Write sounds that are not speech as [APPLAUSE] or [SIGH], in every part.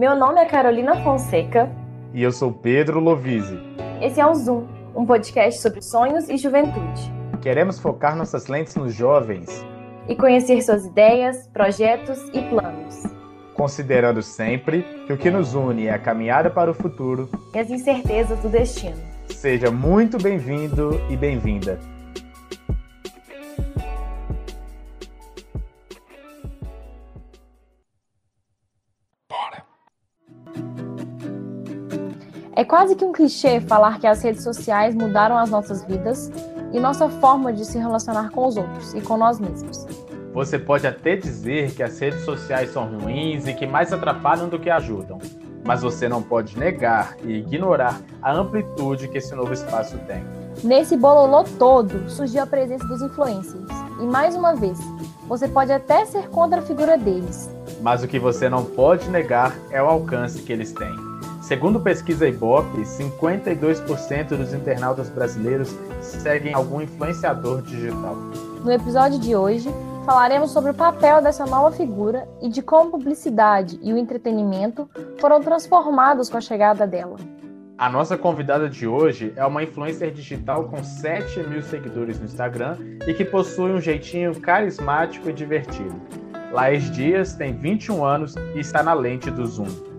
Meu nome é Carolina Fonseca. E eu sou Pedro Lovise. Esse é o Zoom, um podcast sobre sonhos e juventude. Queremos focar nossas lentes nos jovens e conhecer suas ideias, projetos e planos. Considerando sempre que o que nos une é a caminhada para o futuro e as incertezas do destino. Seja muito bem-vindo e bem-vinda. É quase que um clichê falar que as redes sociais mudaram as nossas vidas e nossa forma de se relacionar com os outros e com nós mesmos. Você pode até dizer que as redes sociais são ruins e que mais atrapalham do que ajudam, mas você não pode negar e ignorar a amplitude que esse novo espaço tem. Nesse bololô todo surgiu a presença dos influencers. E mais uma vez, você pode até ser contra a figura deles. Mas o que você não pode negar é o alcance que eles têm. Segundo pesquisa Ibope, 52% dos internautas brasileiros seguem algum influenciador digital. No episódio de hoje, falaremos sobre o papel dessa nova figura e de como publicidade e o entretenimento foram transformados com a chegada dela. A nossa convidada de hoje é uma influencer digital com 7 mil seguidores no Instagram e que possui um jeitinho carismático e divertido. Laís Dias tem 21 anos e está na lente do Zoom.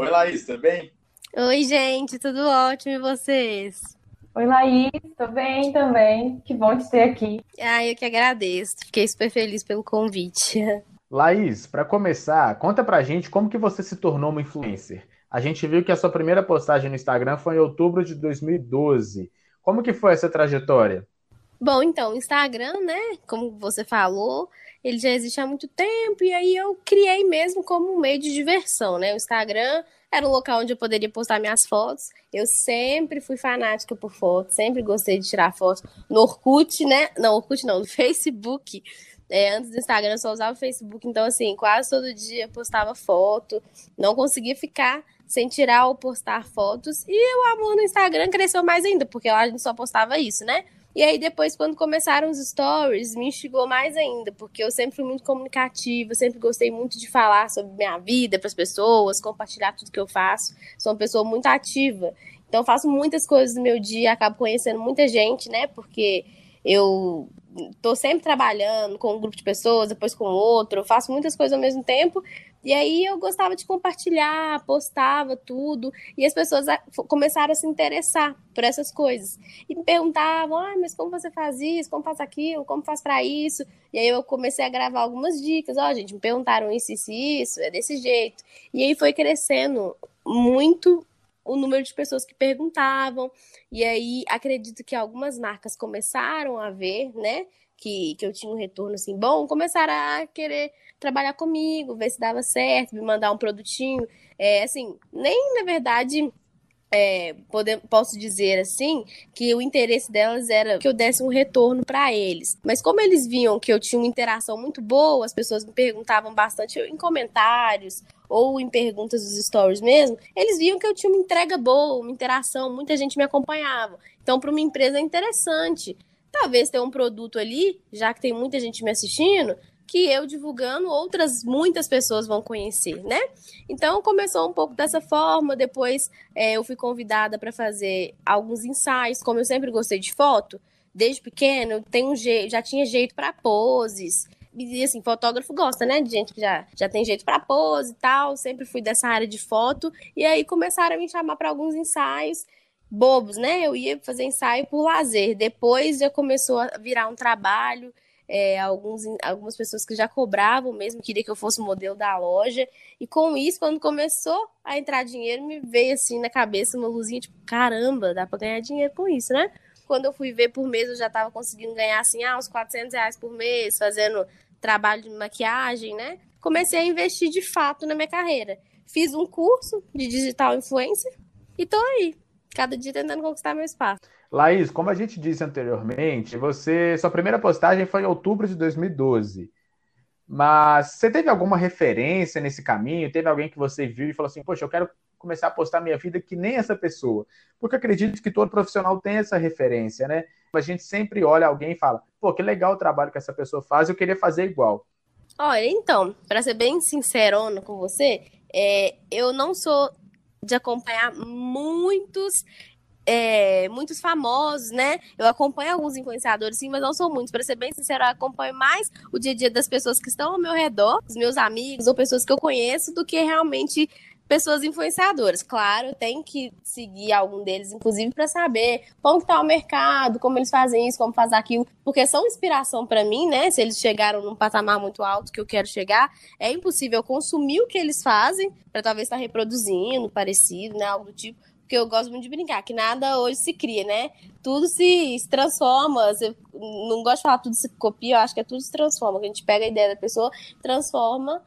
Oi, Laís, tudo bem? Oi, gente, tudo ótimo e vocês? Oi, Laís, tô bem também. Que bom te ter aqui. Ah, eu que agradeço. Fiquei super feliz pelo convite. [LAUGHS] Laís, para começar, conta pra gente como que você se tornou uma influencer. A gente viu que a sua primeira postagem no Instagram foi em outubro de 2012. Como que foi essa trajetória? Bom, então, o Instagram, né, como você falou, ele já existe há muito tempo, e aí eu criei mesmo como um meio de diversão, né? O Instagram era um local onde eu poderia postar minhas fotos. Eu sempre fui fanática por fotos, sempre gostei de tirar fotos. No Orkut, né? Não, Orkut não, no [LAUGHS] Facebook. É, antes do Instagram eu só usava o Facebook, então assim, quase todo dia postava foto. Não conseguia ficar sem tirar ou postar fotos. E o amor no Instagram cresceu mais ainda, porque lá a gente só postava isso, né? E aí depois, quando começaram os stories, me instigou mais ainda, porque eu sempre fui muito comunicativa, sempre gostei muito de falar sobre minha vida para as pessoas, compartilhar tudo que eu faço. Sou uma pessoa muito ativa. Então faço muitas coisas no meu dia, acabo conhecendo muita gente, né? Porque eu tô sempre trabalhando com um grupo de pessoas, depois com outro, faço muitas coisas ao mesmo tempo e aí eu gostava de compartilhar, postava tudo, e as pessoas começaram a se interessar por essas coisas. E me perguntavam, ah, mas como você faz isso, como faz aquilo, como faz para isso? E aí eu comecei a gravar algumas dicas, ó, oh, gente, me perguntaram isso, isso isso, é desse jeito. E aí foi crescendo muito o número de pessoas que perguntavam. E aí acredito que algumas marcas começaram a ver, né, que, que eu tinha um retorno assim bom, começaram a querer trabalhar comigo, ver se dava certo, me mandar um produtinho. É, assim, nem na verdade é, poder, posso dizer assim, que o interesse delas era que eu desse um retorno para eles. Mas como eles viam que eu tinha uma interação muito boa, as pessoas me perguntavam bastante em comentários ou em perguntas dos stories mesmo, eles viam que eu tinha uma entrega boa, uma interação, muita gente me acompanhava. Então, para uma empresa é interessante. Talvez ter um produto ali, já que tem muita gente me assistindo, que eu divulgando, outras muitas pessoas vão conhecer, né? Então começou um pouco dessa forma. Depois é, eu fui convidada para fazer alguns ensaios, como eu sempre gostei de foto, desde pequeno, tenho um jeito, já tinha jeito para poses. E assim, fotógrafo gosta, né? De gente que já, já tem jeito para pose e tal. Sempre fui dessa área de foto. E aí começaram a me chamar para alguns ensaios bobos, né? Eu ia fazer ensaio por lazer. Depois já começou a virar um trabalho é, alguns, algumas pessoas que já cobravam mesmo, queria que eu fosse modelo da loja. E com isso, quando começou a entrar dinheiro, me veio assim na cabeça uma luzinha, tipo, caramba, dá para ganhar dinheiro com isso, né? Quando eu fui ver por mês, eu já estava conseguindo ganhar assim, ah, uns 400 reais por mês, fazendo trabalho de maquiagem, né? Comecei a investir de fato na minha carreira. Fiz um curso de digital influencer e tô aí, cada dia tentando conquistar meu espaço. Laís, como a gente disse anteriormente, você sua primeira postagem foi em outubro de 2012. Mas você teve alguma referência nesse caminho? Teve alguém que você viu e falou assim: Poxa, eu quero começar a postar minha vida que nem essa pessoa? Porque acredito que todo profissional tem essa referência, né? A gente sempre olha alguém e fala: Pô, que legal o trabalho que essa pessoa faz, eu queria fazer igual. Olha, então, para ser bem sincerona com você, É, eu não sou de acompanhar muitos é, muitos famosos, né? Eu acompanho alguns influenciadores, sim, mas não sou muitos. Para ser bem sincero, eu acompanho mais o dia a dia das pessoas que estão ao meu redor, os meus amigos ou pessoas que eu conheço, do que realmente pessoas influenciadoras. Claro, tem que seguir algum deles, inclusive, para saber como está o mercado, como eles fazem isso, como faz aquilo, porque são inspiração para mim, né? Se eles chegaram num patamar muito alto que eu quero chegar, é impossível consumir o que eles fazem para talvez estar tá reproduzindo, parecido, né? Algo do tipo porque eu gosto muito de brincar, que nada hoje se cria, né? Tudo se, se transforma. Você, não gosto de falar tudo se copia, eu acho que é tudo se transforma. A gente pega a ideia da pessoa, transforma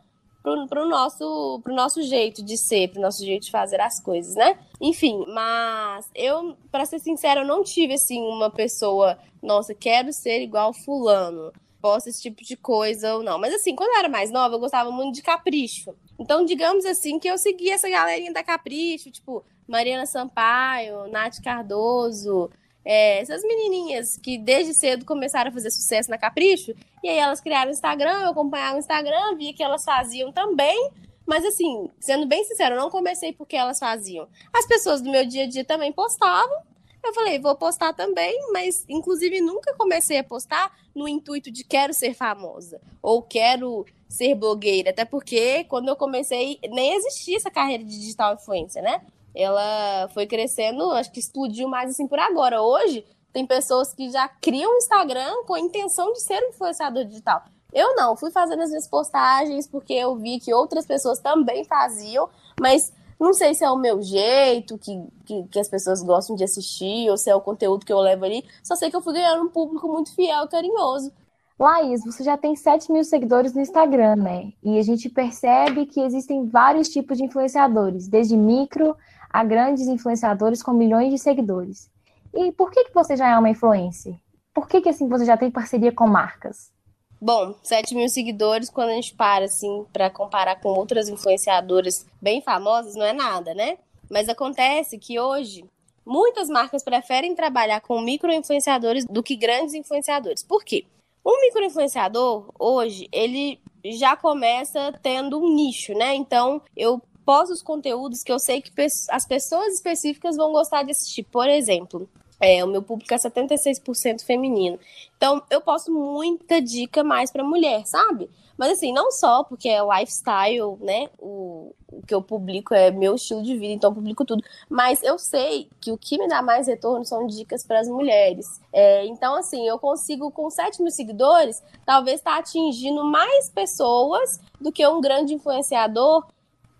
pro, pro, nosso, pro nosso jeito de ser, pro nosso jeito de fazer as coisas, né? Enfim, mas eu, para ser sincera, eu não tive assim uma pessoa, nossa, quero ser igual fulano. Posso esse tipo de coisa ou não. Mas assim, quando eu era mais nova, eu gostava muito de capricho. Então, digamos assim, que eu seguia essa galerinha da Capricho, tipo, Mariana Sampaio, Nath Cardoso, é, essas menininhas que desde cedo começaram a fazer sucesso na Capricho, e aí elas criaram o Instagram, eu acompanhava o Instagram, via que elas faziam também, mas assim, sendo bem sincero, eu não comecei porque elas faziam. As pessoas do meu dia a dia também postavam, eu falei, vou postar também, mas inclusive nunca comecei a postar no intuito de quero ser famosa ou quero ser blogueira, até porque quando eu comecei nem existia essa carreira de digital influencer, né? Ela foi crescendo, acho que explodiu mais assim por agora. Hoje, tem pessoas que já criam Instagram com a intenção de ser um influenciador digital. Eu não, fui fazendo as minhas postagens porque eu vi que outras pessoas também faziam, mas não sei se é o meu jeito, que, que, que, as pessoas gostam de assistir, ou se é o conteúdo que eu levo ali. Só sei que eu fui ganhando um público muito fiel e carinhoso. Laís, você já tem 7 mil seguidores no Instagram, né? E a gente percebe que existem vários tipos de influenciadores, desde micro a grandes influenciadores com milhões de seguidores. E por que, que você já é uma influencer? Por que, que assim você já tem parceria com marcas? Bom, 7 mil seguidores, quando a gente para, assim, para comparar com outras influenciadoras bem famosas, não é nada, né? Mas acontece que hoje muitas marcas preferem trabalhar com micro-influenciadores do que grandes influenciadores. Por quê? Um micro-influenciador, hoje, ele já começa tendo um nicho, né? Então, eu posto os conteúdos que eu sei que as pessoas específicas vão gostar de assistir. Por exemplo, é, o meu público é 76% feminino. Então, eu posto muita dica mais para mulher, sabe? Mas assim, não só porque é lifestyle, né? O, o, que eu publico é meu estilo de vida, então eu publico tudo. Mas eu sei que o que me dá mais retorno são dicas para as mulheres. É, então, assim, eu consigo, com 7 mil seguidores, talvez estar tá atingindo mais pessoas do que um grande influenciador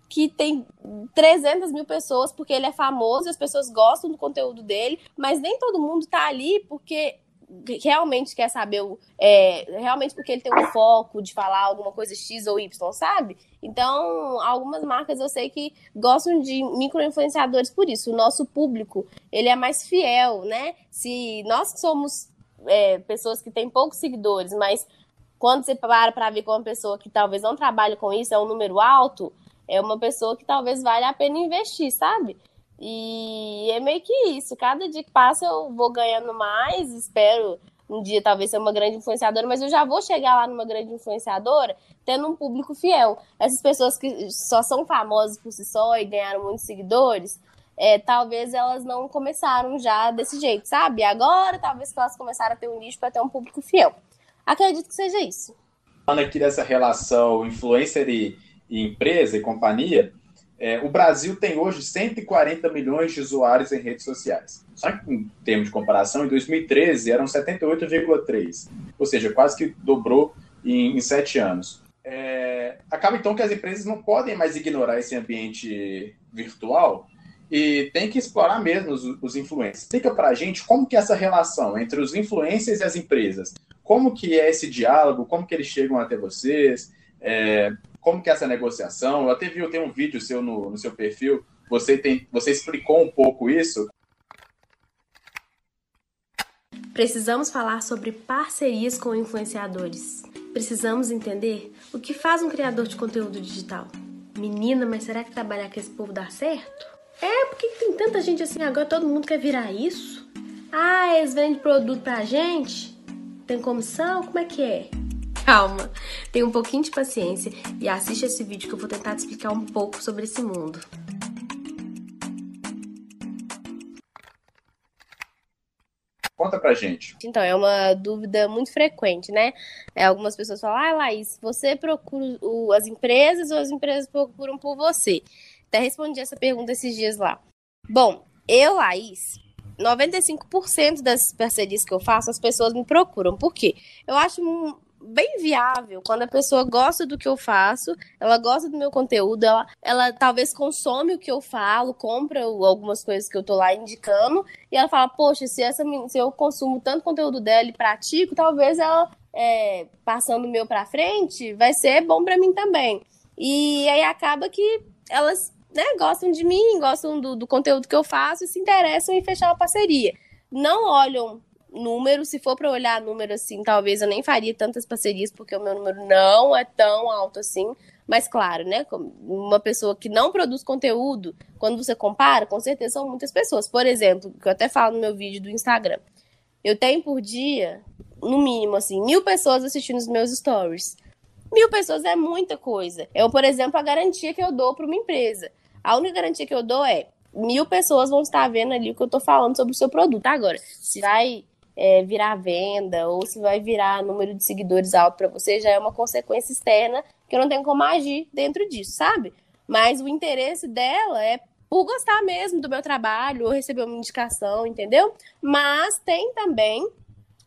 que tem 300 mil pessoas porque ele é famoso, as pessoas gostam do conteúdo dele, mas nem todo mundo tá ali porque realmente quer saber, é, realmente porque ele tem um foco de falar alguma coisa X ou Y, sabe? Então, algumas marcas eu sei que gostam de micro-influenciadores por isso. O nosso público, ele é mais fiel, né? Se nós somos é, pessoas que têm poucos seguidores, mas quando você para para ver com uma pessoa que talvez não trabalhe com isso, é um número alto, é uma pessoa que talvez valha a pena investir, sabe? E é meio que isso. Cada dia que passa eu vou ganhando mais, espero um dia talvez ser uma grande influenciadora, mas eu já vou chegar lá numa grande influenciadora tendo um público fiel. Essas pessoas que só são famosas por si só e ganharam muitos seguidores, é, talvez elas não começaram já desse jeito, sabe? Agora talvez que elas começaram a ter um nicho para ter um público fiel. Acredito que seja isso. Falando aqui dessa relação influencer e e empresa e companhia, é, o Brasil tem hoje 140 milhões de usuários em redes sociais. Só que, em termos de comparação, em 2013 eram 78,3, ou seja, quase que dobrou em, em sete anos. É, acaba então que as empresas não podem mais ignorar esse ambiente virtual e tem que explorar mesmo os, os influencers. Explica para a gente como que é essa relação entre os influencers e as empresas. Como que é esse diálogo, como que eles chegam até vocês, é, como que é essa negociação? Eu até vi, eu tenho um vídeo seu no, no seu perfil, você, tem, você explicou um pouco isso. Precisamos falar sobre parcerias com influenciadores. Precisamos entender o que faz um criador de conteúdo digital. Menina, mas será que trabalhar com esse povo dá certo? É, porque tem tanta gente assim agora, todo mundo quer virar isso? Ah, eles vendem produto pra gente? Tem comissão? Como é que é? Calma, tenha um pouquinho de paciência e assiste esse vídeo que eu vou tentar te explicar um pouco sobre esse mundo. Conta pra gente. Então, é uma dúvida muito frequente, né? É, algumas pessoas falam, ah, Laís, você procura o, as empresas ou as empresas procuram por você? Até respondi essa pergunta esses dias lá. Bom, eu, Laís, 95% das parcerias que eu faço, as pessoas me procuram. Por quê? Eu acho bem viável quando a pessoa gosta do que eu faço, ela gosta do meu conteúdo, ela, ela talvez consome o que eu falo, compra algumas coisas que eu tô lá indicando, e ela fala, poxa, se, essa, se eu consumo tanto conteúdo dela e pratico, talvez ela, é, passando o meu pra frente, vai ser bom para mim também. E aí acaba que elas né, gostam de mim, gostam do, do conteúdo que eu faço e se interessam em fechar uma parceria. Não olham número, se for para olhar número assim, talvez eu nem faria tantas parcerias, porque o meu número não é tão alto assim. Mas claro, né? Uma pessoa que não produz conteúdo, quando você compara, com certeza são muitas pessoas. Por exemplo, que eu até falo no meu vídeo do Instagram. Eu tenho por dia, no mínimo, assim, mil pessoas assistindo os meus stories. Mil pessoas é muita coisa. Eu, por exemplo, a garantia que eu dou para uma empresa. A única garantia que eu dou é mil pessoas vão estar vendo ali o que eu estou falando sobre o seu produto. Agora, se vai é, virar venda ou se vai virar número de seguidores alto para você, já é uma consequência externa que eu não tenho como agir dentro disso, sabe? Mas o interesse dela é por gostar mesmo do meu trabalho ou receber uma indicação, entendeu? Mas tem também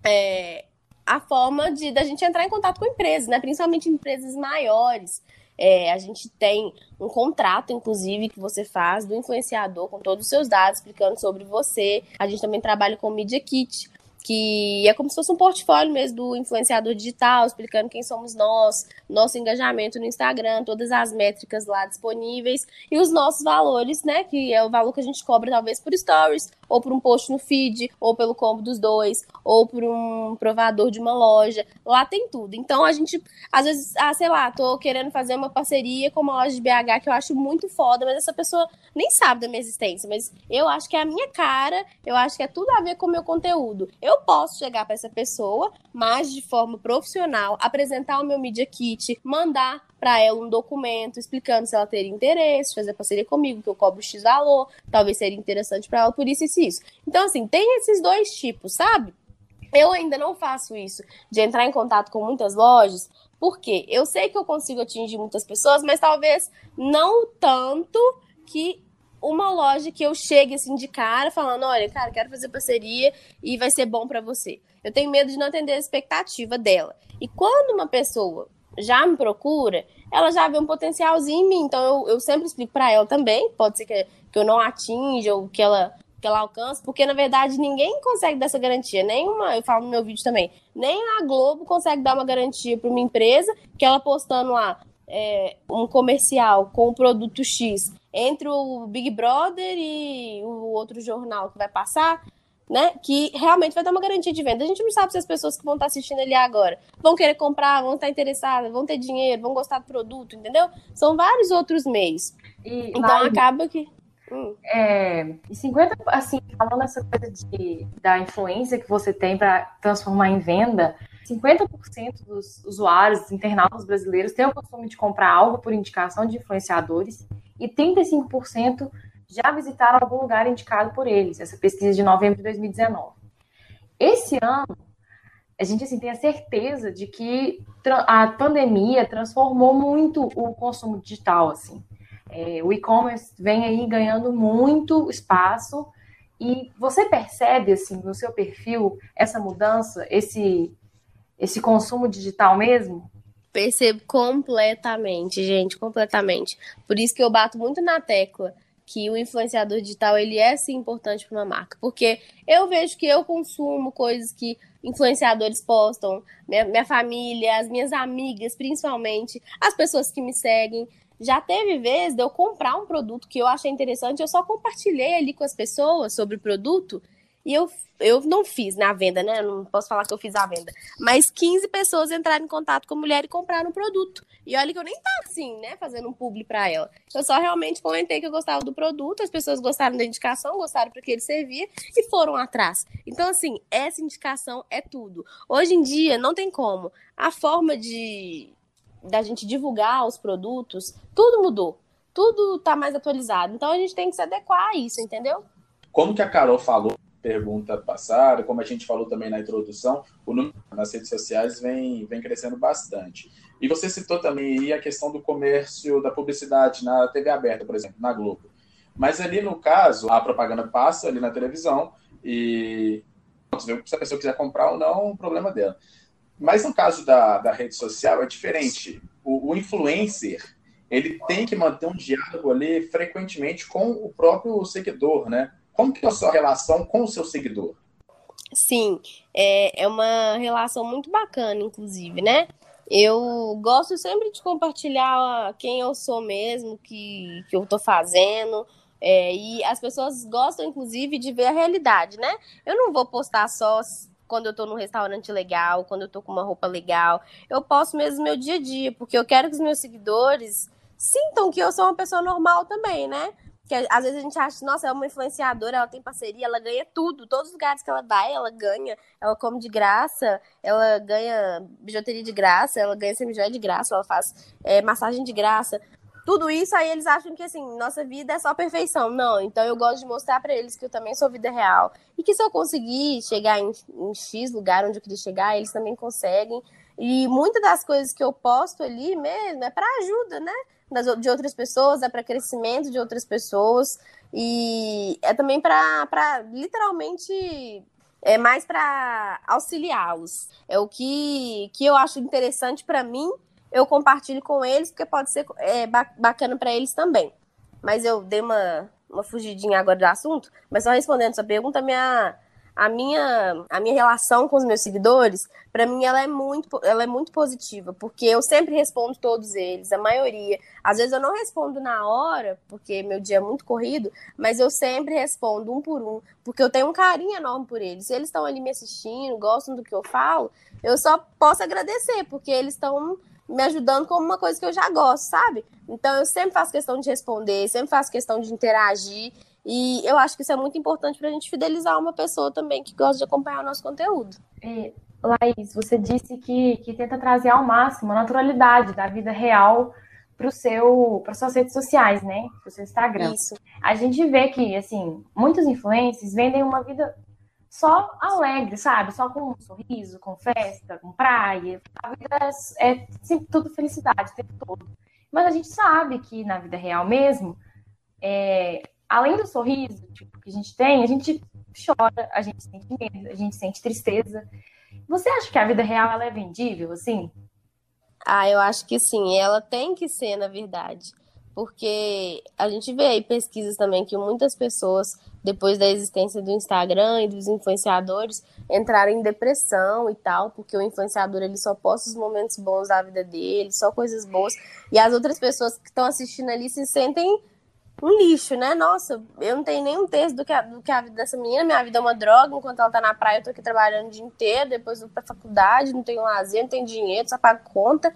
é, a forma de da gente entrar em contato com empresas, né? Principalmente empresas maiores. É, a gente tem um contrato, inclusive, que você faz do influenciador com todos os seus dados, explicando sobre você. A gente também trabalha com Media Kit, que é como se fosse um portfólio mesmo do influenciador digital, explicando quem somos nós, nosso engajamento no Instagram, todas as métricas lá disponíveis e os nossos valores, né? Que é o valor que a gente cobra talvez por stories, ou por um post no feed, ou pelo combo dos dois, ou por um provador de uma loja. Lá tem tudo. Então a gente, às vezes, ah, sei lá, tô querendo fazer uma parceria com uma loja de BH que eu acho muito foda, mas essa pessoa nem sabe da minha existência. Mas eu acho que é a minha cara, eu acho que é tudo a ver com o meu conteúdo. Eu posso chegar para essa pessoa, mas de forma profissional, apresentar o meu Media Kit, mandar para ela um documento explicando se ela teria interesse, fazer parceria comigo, que eu cobro X valor, talvez seria interessante para ela por isso e isso. Então, assim, tem esses dois tipos, sabe? Eu ainda não faço isso de entrar em contato com muitas lojas, porque eu sei que eu consigo atingir muitas pessoas, mas talvez não tanto que uma loja que eu chegue assim de cara falando, olha, cara, quero fazer parceria e vai ser bom para você. Eu tenho medo de não atender a expectativa dela. E quando uma pessoa já me procura, ela já vê um potencialzinho em mim. Então eu, eu sempre explico para ela também, pode ser que, que eu não atinja ou que ela que ela alcance, porque na verdade ninguém consegue dar essa garantia, nenhuma, eu falo no meu vídeo também, nem a Globo consegue dar uma garantia para uma empresa que ela postando lá é, um comercial com o produto X entre o Big Brother e o outro jornal que vai passar, né? Que realmente vai dar uma garantia de venda. A gente não sabe se as pessoas que vão estar assistindo ali agora vão querer comprar, vão estar interessadas, vão ter dinheiro, vão gostar do produto, entendeu? São vários outros meios. E, então acaba que. Hum. É, e 50, assim, falando essa coisa de, da influência que você tem para transformar em venda, 50% dos usuários, dos internautas brasileiros, têm o costume de comprar algo por indicação de influenciadores e 35% já visitaram algum lugar indicado por eles, essa pesquisa de novembro de 2019. Esse ano, a gente assim, tem a certeza de que a pandemia transformou muito o consumo digital. Assim. É, o e-commerce vem aí ganhando muito espaço e você percebe assim no seu perfil essa mudança, esse, esse consumo digital mesmo? Percebo completamente, gente, completamente. Por isso que eu bato muito na tecla que o influenciador digital ele é sim importante para uma marca, porque eu vejo que eu consumo coisas que influenciadores postam, minha, minha família, as minhas amigas, principalmente, as pessoas que me seguem. Já teve vez de eu comprar um produto que eu achei interessante, eu só compartilhei ali com as pessoas sobre o produto e eu eu não fiz na venda, né? não posso falar que eu fiz a venda. Mas 15 pessoas entraram em contato com a mulher e compraram o produto. E olha que eu nem tava assim, né? Fazendo um publi para ela. Eu só realmente comentei que eu gostava do produto, as pessoas gostaram da indicação, gostaram para que ele servia e foram atrás. Então, assim, essa indicação é tudo. Hoje em dia, não tem como. A forma de da gente divulgar os produtos, tudo mudou. Tudo tá mais atualizado. Então a gente tem que se adequar a isso, entendeu? Como que a Carol falou pergunta passada, como a gente falou também na introdução, o número nas redes sociais vem, vem crescendo bastante. E você citou também a questão do comércio, da publicidade na TV aberta, por exemplo, na Globo. Mas ali no caso, a propaganda passa ali na televisão e se a pessoa quiser comprar ou não, o problema dela. Mas no caso da, da rede social é diferente. O, o influencer, ele tem que manter um diálogo ali frequentemente com o próprio seguidor, né? Como que é a sua relação com o seu seguidor? Sim, é, é uma relação muito bacana, inclusive, né? Eu gosto sempre de compartilhar quem eu sou mesmo, que, que eu tô fazendo. É, e as pessoas gostam, inclusive, de ver a realidade, né? Eu não vou postar só quando eu tô num restaurante legal, quando eu tô com uma roupa legal. Eu posto mesmo meu dia a dia, porque eu quero que os meus seguidores sintam que eu sou uma pessoa normal também, né? Que às vezes a gente acha, nossa, é uma influenciadora, ela tem parceria, ela ganha tudo, todos os lugares que ela vai, ela ganha, ela come de graça, ela ganha bijuteria de graça, ela ganha semijoia de graça, ela faz é, massagem de graça. Tudo isso aí eles acham que assim, nossa vida é só perfeição. Não, então eu gosto de mostrar para eles que eu também sou vida real. E que se eu conseguir chegar em, em X lugar onde eu queria chegar, eles também conseguem. E muitas das coisas que eu posto ali mesmo é para ajuda, né? De outras pessoas, é para crescimento de outras pessoas e é também para literalmente é mais para auxiliá-los. É o que, que eu acho interessante para mim, eu compartilho com eles, porque pode ser é, bacana para eles também. Mas eu dei uma, uma fugidinha agora do assunto, mas só respondendo sua pergunta, minha a minha, a minha relação com os meus seguidores, para mim, ela é, muito, ela é muito positiva, porque eu sempre respondo todos eles, a maioria. Às vezes eu não respondo na hora, porque meu dia é muito corrido, mas eu sempre respondo um por um, porque eu tenho um carinho enorme por eles. Se eles estão ali me assistindo, gostam do que eu falo, eu só posso agradecer, porque eles estão me ajudando com uma coisa que eu já gosto, sabe? Então eu sempre faço questão de responder, sempre faço questão de interagir. E eu acho que isso é muito importante para a gente fidelizar uma pessoa também que gosta de acompanhar o nosso conteúdo. É, Laís, você disse que, que tenta trazer ao máximo a naturalidade da vida real para seu para suas redes sociais, né? Para o seu Instagram. Isso. A gente vê que assim muitos influencers vendem uma vida só alegre, sabe? Só com um sorriso, com festa, com praia. A vida é, é sempre tudo felicidade o tempo todo. Mas a gente sabe que na vida real mesmo, é, além do sorriso tipo, que a gente tem, a gente chora, a gente sente medo, a gente sente tristeza. Você acha que a vida real ela é vendível, assim? Ah, eu acho que sim. Ela tem que ser, na verdade. Porque a gente vê aí pesquisas também que muitas pessoas, depois da existência do Instagram e dos influenciadores, entraram em depressão e tal, porque o influenciador ele só posta os momentos bons da vida dele, só coisas boas. E as outras pessoas que estão assistindo ali se sentem um lixo, né? Nossa, eu não tenho nenhum terço do que, a, do que a vida dessa menina. Minha vida é uma droga. Enquanto ela tá na praia, eu tô aqui trabalhando o dia inteiro. Depois vou pra faculdade, não tenho lazer, não tenho dinheiro, só pago conta.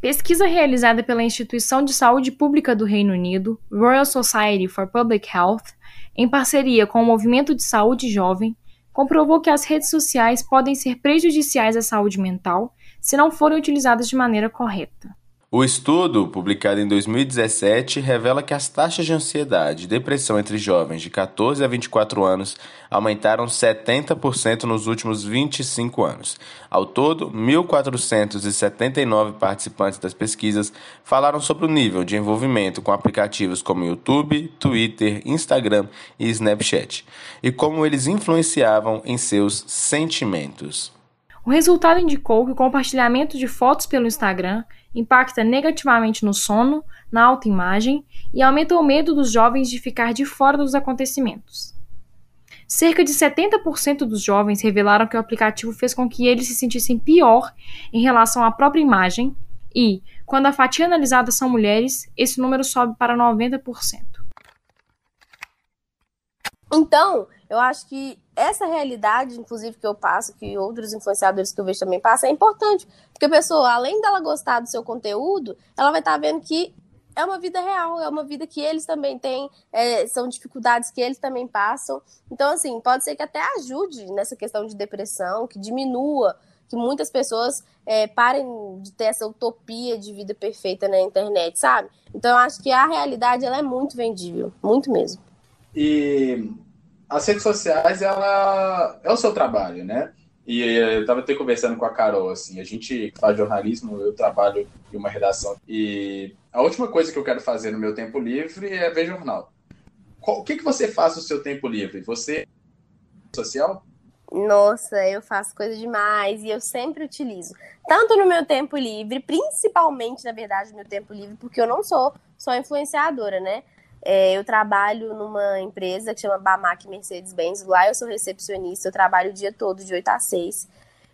Pesquisa realizada pela Instituição de Saúde Pública do Reino Unido, Royal Society for Public Health, em parceria com o Movimento de Saúde Jovem, comprovou que as redes sociais podem ser prejudiciais à saúde mental se não forem utilizadas de maneira correta. O estudo, publicado em 2017, revela que as taxas de ansiedade e depressão entre jovens de 14 a 24 anos aumentaram 70% nos últimos 25 anos. Ao todo, 1.479 participantes das pesquisas falaram sobre o nível de envolvimento com aplicativos como YouTube, Twitter, Instagram e Snapchat, e como eles influenciavam em seus sentimentos. O resultado indicou que o compartilhamento de fotos pelo Instagram impacta negativamente no sono, na autoimagem e aumenta o medo dos jovens de ficar de fora dos acontecimentos. Cerca de 70% dos jovens revelaram que o aplicativo fez com que eles se sentissem pior em relação à própria imagem e, quando a fatia analisada são mulheres, esse número sobe para 90%. Então, eu acho que essa realidade, inclusive, que eu passo, que outros influenciadores que eu vejo também passam, é importante. Porque a pessoa, além dela gostar do seu conteúdo, ela vai estar tá vendo que é uma vida real, é uma vida que eles também têm, é, são dificuldades que eles também passam. Então, assim, pode ser que até ajude nessa questão de depressão, que diminua, que muitas pessoas é, parem de ter essa utopia de vida perfeita na internet, sabe? Então, eu acho que a realidade ela é muito vendível, muito mesmo. E as redes sociais, ela é o seu trabalho, né? E eu estava até conversando com a Carol, assim, a gente faz jornalismo, eu trabalho em uma redação. E a última coisa que eu quero fazer no meu tempo livre é ver jornal. O que, que você faz no seu tempo livre? Você social? Nossa, eu faço coisa demais e eu sempre utilizo. Tanto no meu tempo livre, principalmente, na verdade, no meu tempo livre, porque eu não sou só influenciadora, né? É, eu trabalho numa empresa que chama Bamac Mercedes-Benz. Lá eu sou recepcionista, eu trabalho o dia todo, de 8 a 6.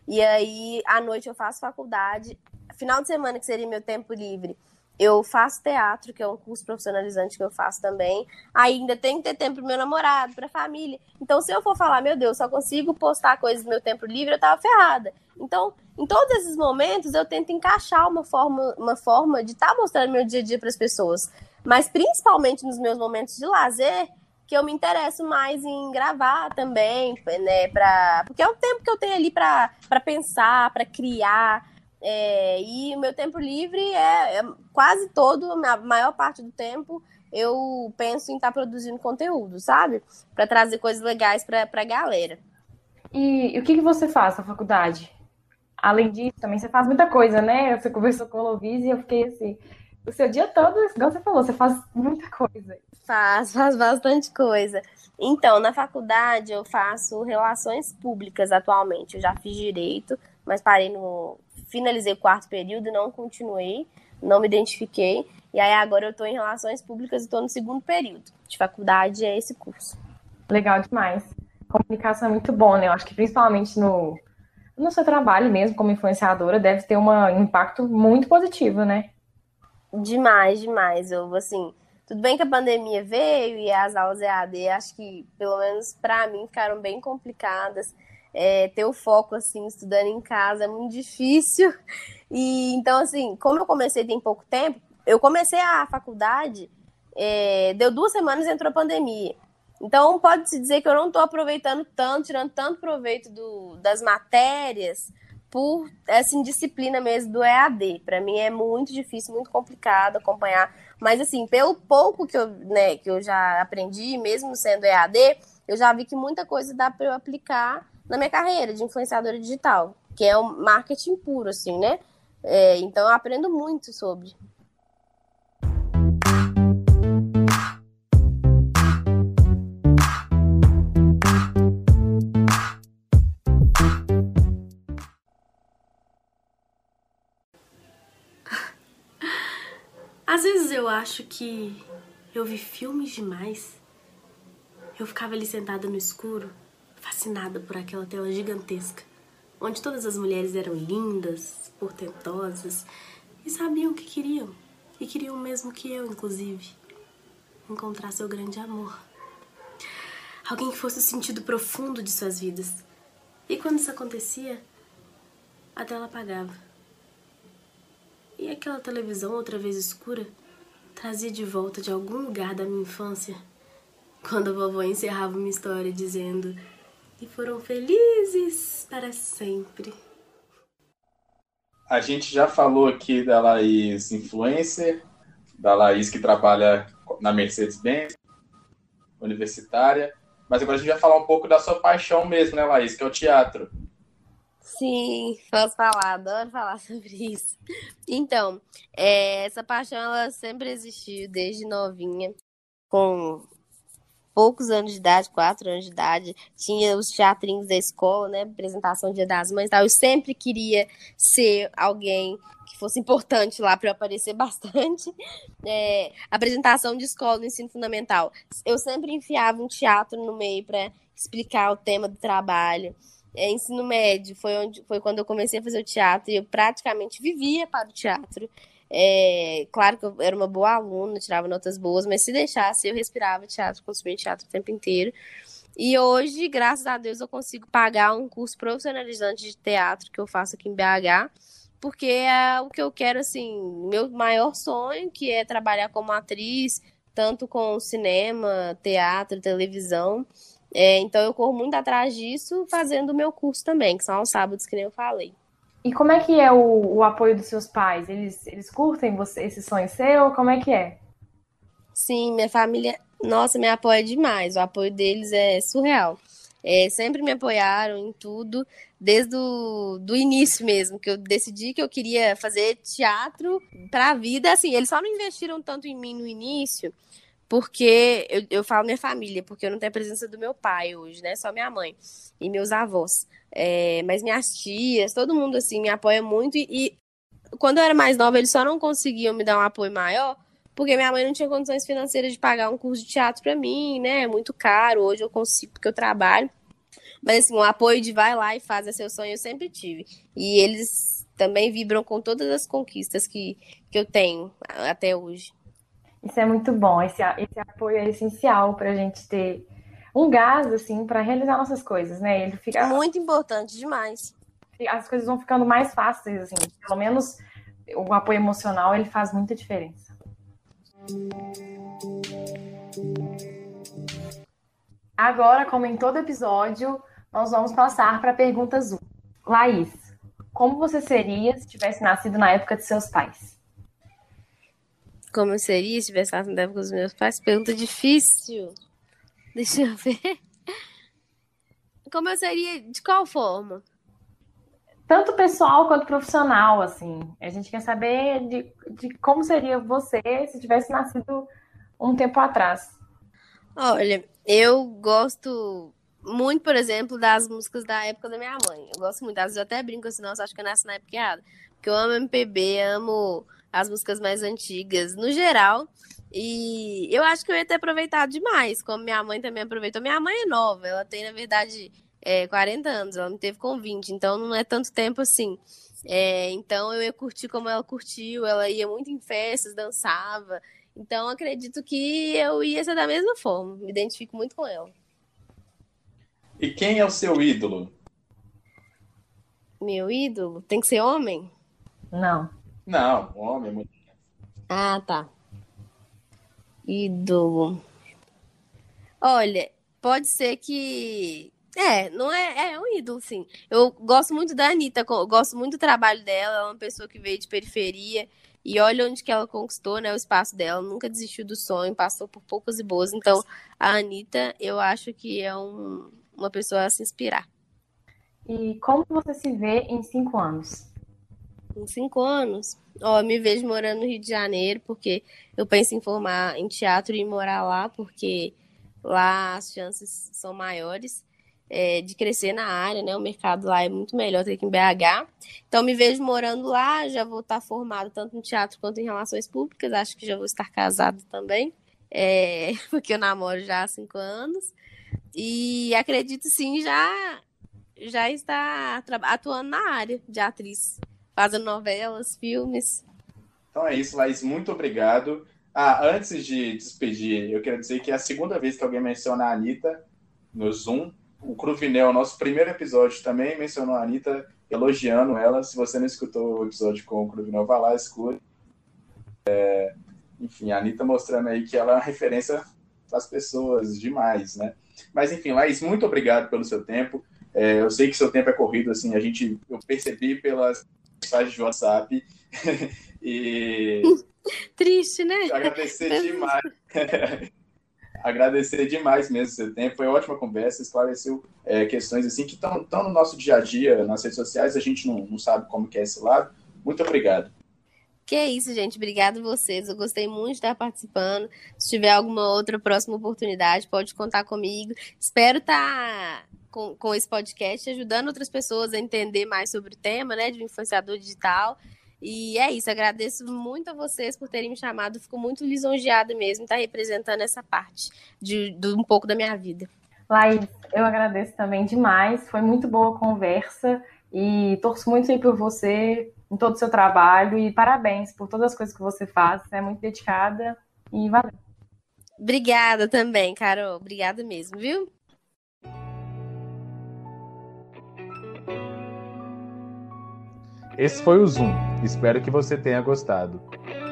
E aí, à noite, eu faço faculdade. Final de semana, que seria meu tempo livre, eu faço teatro, que é um curso profissionalizante que eu faço também. Ainda tenho que ter tempo pro meu namorado, pra família. Então, se eu for falar, meu Deus, só consigo postar coisas no meu tempo livre, eu tava ferrada. Então, em todos esses momentos, eu tento encaixar uma forma, uma forma de estar tá mostrando meu dia a dia para as pessoas mas principalmente nos meus momentos de lazer, que eu me interesso mais em gravar também, né, pra, porque é o tempo que eu tenho ali para pensar, para criar, é, e o meu tempo livre é, é, quase todo, a maior parte do tempo, eu penso em estar tá produzindo conteúdo, sabe? Para trazer coisas legais para a galera. E, e, o que, que você faz na faculdade? Além disso, também você faz muita coisa, né? Você conversou com o Lovise e eu fiquei assim, o seu dia todo, igual você falou, você faz muita coisa. Faz, faz bastante coisa. Então, na faculdade eu faço relações públicas atualmente. Eu já fiz direito, mas parei no. Finalizei o quarto período e não continuei, não me identifiquei. E aí agora eu estou em relações públicas e estou no segundo período de faculdade, é esse curso. Legal demais. Comunicação é muito bom, né? Eu acho que principalmente no, no seu trabalho mesmo, como influenciadora, deve ter um impacto muito positivo, né? Demais, demais. Eu, assim, tudo bem que a pandemia veio e as aulas EAD, acho que, pelo menos para mim, ficaram bem complicadas. É, ter o foco, assim, estudando em casa é muito difícil. E, então, assim, como eu comecei tem pouco tempo, eu comecei a faculdade, é, deu duas semanas e entrou a pandemia. Então, pode-se dizer que eu não estou aproveitando tanto, tirando tanto proveito do, das matérias, por essa indisciplina mesmo do EAD. Para mim é muito difícil, muito complicado acompanhar. Mas assim, pelo pouco que eu, né, que eu já aprendi, mesmo sendo EAD, eu já vi que muita coisa dá para eu aplicar na minha carreira de influenciadora digital, que é o marketing puro, assim, né? É, então eu aprendo muito sobre. Acho que eu vi filmes demais. Eu ficava ali sentada no escuro, fascinada por aquela tela gigantesca, onde todas as mulheres eram lindas, portentosas e sabiam o que queriam. E queriam o mesmo que eu, inclusive. Encontrar seu grande amor. Alguém que fosse o sentido profundo de suas vidas. E quando isso acontecia, a tela apagava. E aquela televisão outra vez escura trazia de volta de algum lugar da minha infância, quando a vovó encerrava uma história dizendo: E foram felizes para sempre. A gente já falou aqui da Laís influencer, da Laís que trabalha na Mercedes-Benz, universitária, mas agora a gente vai falar um pouco da sua paixão mesmo, né, Laís, que é o teatro. Sim, posso falar, adoro falar [LAUGHS] sobre isso. Então, é, essa paixão ela sempre existiu desde novinha, com poucos anos de idade, quatro anos de idade, tinha os teatrinhos da escola, né, apresentação Dia das Mães, tal. Eu sempre queria ser alguém que fosse importante lá para eu aparecer [LAUGHS] bastante. É, apresentação de escola no ensino fundamental, eu sempre enfiava um teatro no meio para explicar o tema do trabalho é, ensino médio foi, onde, foi quando eu comecei a fazer o teatro e eu praticamente vivia para o teatro. É, claro que eu era uma boa aluna, tirava notas boas, mas se deixasse, eu respirava teatro, consumia teatro o tempo inteiro. E hoje, graças a Deus, eu consigo pagar um curso profissionalizante de teatro que eu faço aqui em BH, porque é o que eu quero, assim, meu maior sonho, que é trabalhar como atriz, tanto com cinema, teatro, televisão. É, então eu corro muito atrás disso, fazendo o meu curso também, que são aos sábados, que nem eu falei. E como é que é o, o apoio dos seus pais? Eles, eles curtem você, esse sonho seu? Como é que é? Sim, minha família, nossa, me apoia demais. O apoio deles é surreal. É, sempre me apoiaram em tudo, desde o do início mesmo, que eu decidi que eu queria fazer teatro para a vida. Assim, eles só não investiram tanto em mim no início, porque eu, eu falo minha família, porque eu não tenho a presença do meu pai hoje, né? Só minha mãe e meus avós. É, mas minhas tias, todo mundo assim me apoia muito e, e quando eu era mais nova, eles só não conseguiam me dar um apoio maior, porque minha mãe não tinha condições financeiras de pagar um curso de teatro para mim, né? É muito caro. Hoje eu consigo porque eu trabalho. Mas assim, o apoio de vai lá e faz é seu sonho eu sempre tive. E eles também vibram com todas as conquistas que, que eu tenho até hoje. Isso é muito bom. Esse, esse apoio é essencial para a gente ter um gás, assim, para realizar nossas coisas, né? Ele fica. Muito importante, demais. As coisas vão ficando mais fáceis, assim. Pelo menos o apoio emocional, ele faz muita diferença. Agora, como em todo episódio, nós vamos passar para a pergunta azul. Laís, como você seria se tivesse nascido na época de seus pais? Como eu seria se tivesse nascido na época dos meus pais? Pergunta difícil. Deixa eu ver. Como eu seria? De qual forma? Tanto pessoal quanto profissional, assim. A gente quer saber de, de como seria você se tivesse nascido um tempo atrás. Olha, eu gosto muito, por exemplo, das músicas da época da minha mãe. Eu gosto muito, às vezes eu até brinco assim, nossa, acho que eu nasci na época errada. Porque eu amo MPB, amo as músicas mais antigas, no geral. E eu acho que eu ia ter aproveitado demais, como minha mãe também aproveitou. Minha mãe é nova, ela tem, na verdade, é, 40 anos, ela me teve com 20, então não é tanto tempo assim. É, então eu ia curtir como ela curtiu, ela ia muito em festas, dançava. Então acredito que eu ia ser da mesma forma, me identifico muito com ela. E quem é o seu ídolo? Meu ídolo? Tem que ser homem? Não. Não, homem, mulher. Ah, tá. Ídolo. Olha, pode ser que. É, não é, é um ídolo, sim. Eu gosto muito da Anitta, gosto muito do trabalho dela, ela é uma pessoa que veio de periferia e olha onde que ela conquistou, né, o espaço dela, nunca desistiu do sonho, passou por poucas e boas. Então, a Anitta, eu acho que é um, uma pessoa a se inspirar. E como você se vê em cinco anos? Em cinco anos? Ó, eu me vejo morando no Rio de Janeiro, porque eu penso em formar em teatro e morar lá, porque lá as chances são maiores é, de crescer na área, né? O mercado lá é muito melhor do que em BH. Então, me vejo morando lá, já vou estar formado tanto em teatro quanto em relações públicas, acho que já vou estar casado também, é, [LAUGHS] porque eu namoro já há cinco anos. E acredito sim já já está atuando na área de atriz, fazendo novelas, filmes. Então é isso, Laís, muito obrigado. Ah, antes de despedir, eu quero dizer que é a segunda vez que alguém menciona a Anitta no Zoom. O Cruvinel, nosso primeiro episódio, também mencionou a Anitta, elogiando ela. Se você não escutou o episódio com o Cruvinel, vá lá, escute. É, enfim, a Anitta mostrando aí que ela é uma referência para as pessoas demais, né? Mas enfim, Laís, muito obrigado pelo seu tempo. É, eu sei que seu tempo é corrido, assim, a gente, eu percebi pelas mensagens de WhatsApp. [LAUGHS] e. [LAUGHS] Triste, né? Agradecer demais. [LAUGHS] agradecer demais mesmo o seu tempo. Foi ótima conversa, esclareceu é, questões assim que estão no nosso dia a dia, nas redes sociais, a gente não, não sabe como é esse lado. Muito obrigado. Que é isso, gente. Obrigada a vocês. Eu gostei muito de estar participando. Se tiver alguma outra próxima oportunidade, pode contar comigo. Espero estar com, com esse podcast ajudando outras pessoas a entender mais sobre o tema, né, de influenciador digital. E é isso. Agradeço muito a vocês por terem me chamado. Fico muito lisonjeada mesmo estar representando essa parte de, de um pouco da minha vida. Laís, eu agradeço também demais. Foi muito boa a conversa e torço muito aí por você em todo o seu trabalho e parabéns por todas as coisas que você faz. Você é muito dedicada e valeu. Obrigada também, Carol. Obrigada mesmo, viu? Esse foi o Zoom. Espero que você tenha gostado.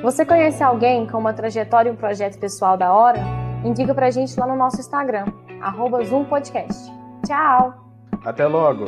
Você conhece alguém com uma trajetória e um projeto pessoal da hora? Indica pra gente lá no nosso Instagram, arroba Zoom Podcast. Tchau! Até logo!